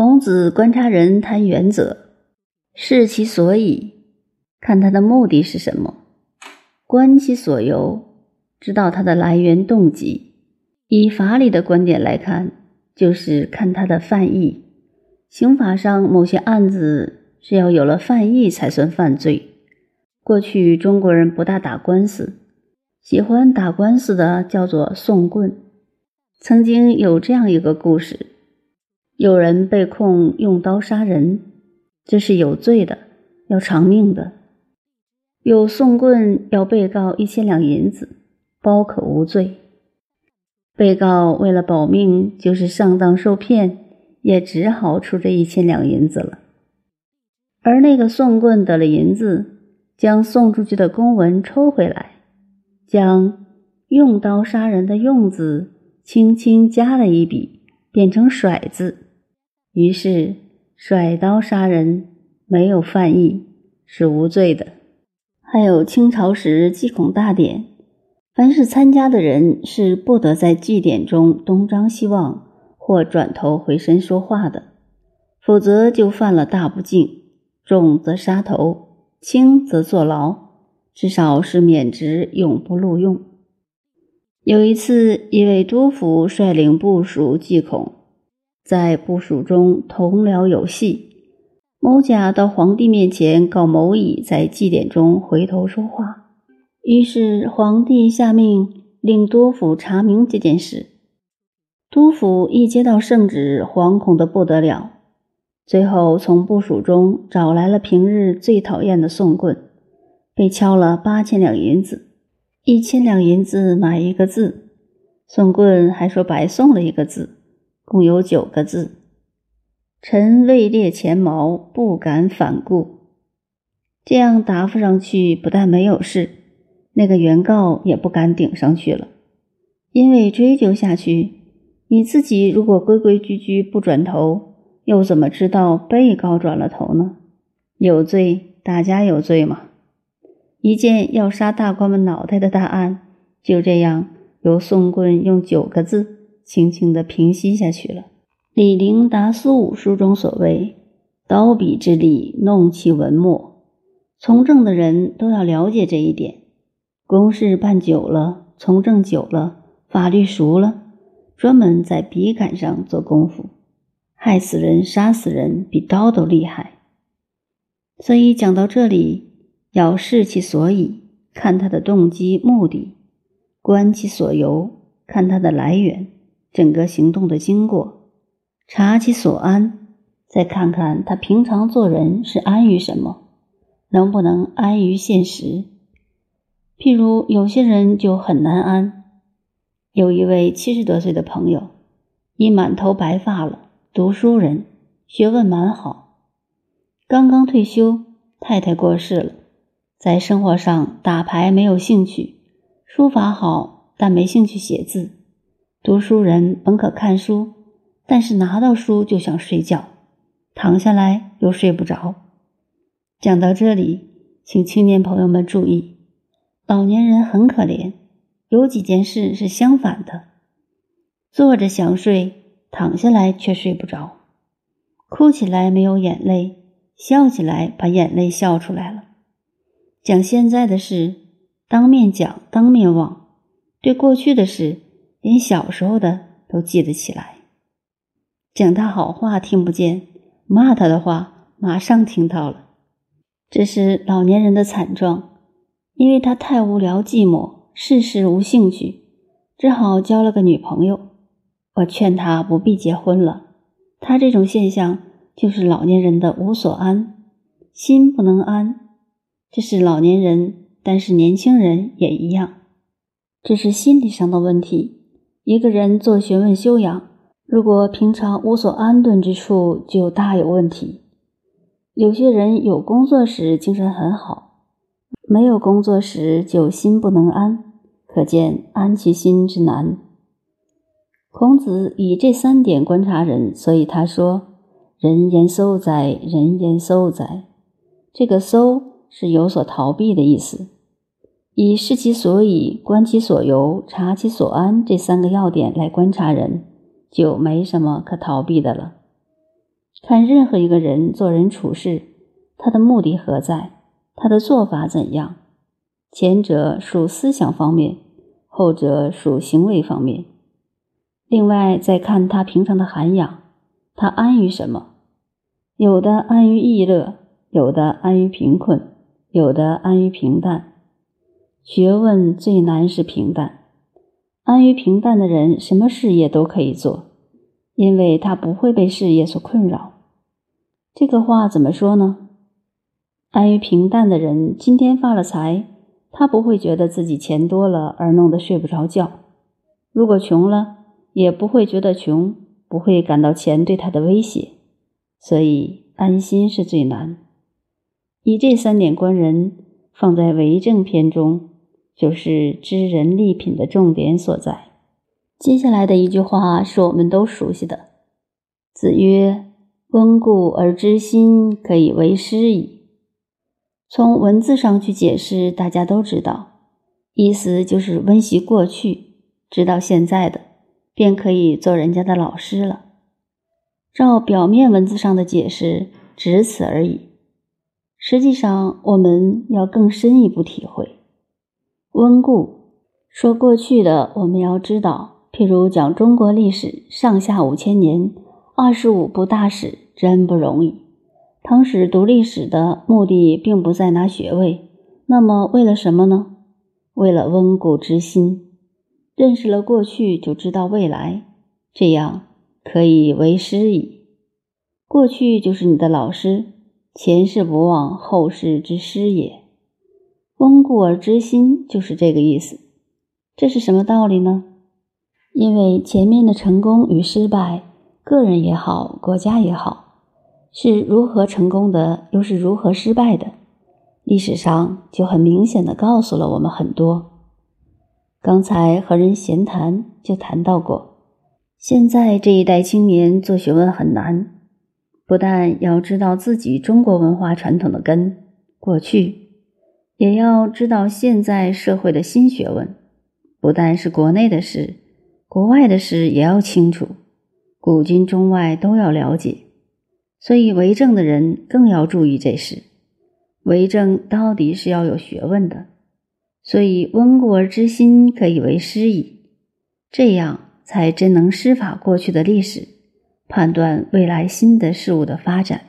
孔子观察人谈原则，视其所以，看他的目的是什么；观其所由，知道他的来源动机。以法理的观点来看，就是看他的犯意。刑法上某些案子是要有了犯意才算犯罪。过去中国人不大打官司，喜欢打官司的叫做送棍。曾经有这样一个故事。有人被控用刀杀人，这是有罪的，要偿命的。有送棍要被告一千两银子，包可无罪。被告为了保命，就是上当受骗，也只好出这一千两银子了。而那个送棍得了银子，将送出去的公文抽回来，将用刀杀人的“用”字轻轻加了一笔，变成“甩”字。于是甩刀杀人没有犯意，是无罪的。还有清朝时祭孔大典，凡是参加的人是不得在祭典中东张西望或转头回身说话的，否则就犯了大不敬，重则杀头，轻则坐牢，至少是免职，永不录用。有一次，一位督府率领部属祭孔。在部署中同僚有戏，某甲到皇帝面前告某乙在祭典中回头说话，于是皇帝下命令督府查明这件事。督府一接到圣旨，惶恐的不得了，最后从部署中找来了平日最讨厌的宋棍，被敲了八千两银子，一千两银子买一个字，宋棍还说白送了一个字。共有九个字：“臣位列前茅，不敢反顾。”这样答复上去，不但没有事，那个原告也不敢顶上去了，因为追究下去，你自己如果规规矩矩不转头，又怎么知道被告转了头呢？有罪，大家有罪嘛！一件要杀大官们脑袋的大案，就这样由宋棍用九个字。轻轻地平息下去了。李陵达苏武书中所谓“刀笔之力，弄其文墨”，从政的人都要了解这一点。公事办久了，从政久了，法律熟了，专门在笔杆上做功夫，害死人、杀死人比刀都厉害。所以讲到这里，要视其所以，看他的动机目的；观其所由，看他的来源。整个行动的经过，察其所安，再看看他平常做人是安于什么，能不能安于现实？譬如有些人就很难安。有一位七十多岁的朋友，已满头白发了，读书人，学问蛮好，刚刚退休，太太过世了，在生活上打牌没有兴趣，书法好，但没兴趣写字。读书人本可看书，但是拿到书就想睡觉，躺下来又睡不着。讲到这里，请青年朋友们注意，老年人很可怜，有几件事是相反的：坐着想睡，躺下来却睡不着；哭起来没有眼泪，笑起来把眼泪笑出来了。讲现在的事，当面讲，当面忘；对过去的事。连小时候的都记得起来，讲他好话听不见，骂他的话马上听到了。这是老年人的惨状，因为他太无聊寂寞，事事无兴趣，只好交了个女朋友。我劝他不必结婚了。他这种现象就是老年人的无所安，心不能安。这是老年人，但是年轻人也一样，这是心理上的问题。一个人做学问修养，如果平常无所安顿之处，就大有问题。有些人有工作时精神很好，没有工作时就心不能安，可见安其心之难。孔子以这三点观察人，所以他说：“人言搜哉，人言搜哉。”这个“搜”是有所逃避的意思。以视其所以、观其所由、察其所安这三个要点来观察人，就没什么可逃避的了。看任何一个人做人处事，他的目的何在？他的做法怎样？前者属思想方面，后者属行为方面。另外，再看他平常的涵养，他安于什么？有的安于逸乐，有的安于贫困，有的安于平淡。学问最难是平淡。安于平淡的人，什么事业都可以做，因为他不会被事业所困扰。这个话怎么说呢？安于平淡的人，今天发了财，他不会觉得自己钱多了而弄得睡不着觉；如果穷了，也不会觉得穷，不会感到钱对他的威胁。所以，安心是最难。以这三点观人，放在为政篇中，就是知人立品的重点所在。接下来的一句话是我们都熟悉的：“子曰，温故而知新，可以为师矣。”从文字上去解释，大家都知道，意思就是温习过去，知道现在的，便可以做人家的老师了。照表面文字上的解释，只此而已。实际上，我们要更深一步体会。温故说过去的，我们要知道，譬如讲中国历史上下五千年，二十五部大史，真不容易。唐史读历史的目的并不在拿学位，那么为了什么呢？为了温故知新，认识了过去就知道未来，这样可以为师矣。过去就是你的老师，前世不忘，后世之师也。温故而知新就是这个意思。这是什么道理呢？因为前面的成功与失败，个人也好，国家也好。是如何成功的，又是如何失败的？历史上就很明显的告诉了我们很多。刚才和人闲谈就谈到过，现在这一代青年做学问很难，不但要知道自己中国文化传统的根过去，也要知道现在社会的新学问，不但是国内的事，国外的事也要清楚，古今中外都要了解。所以，为政的人更要注意这事。为政到底是要有学问的，所以温故而知新可以为师矣。这样才真能施法过去的历史，判断未来新的事物的发展。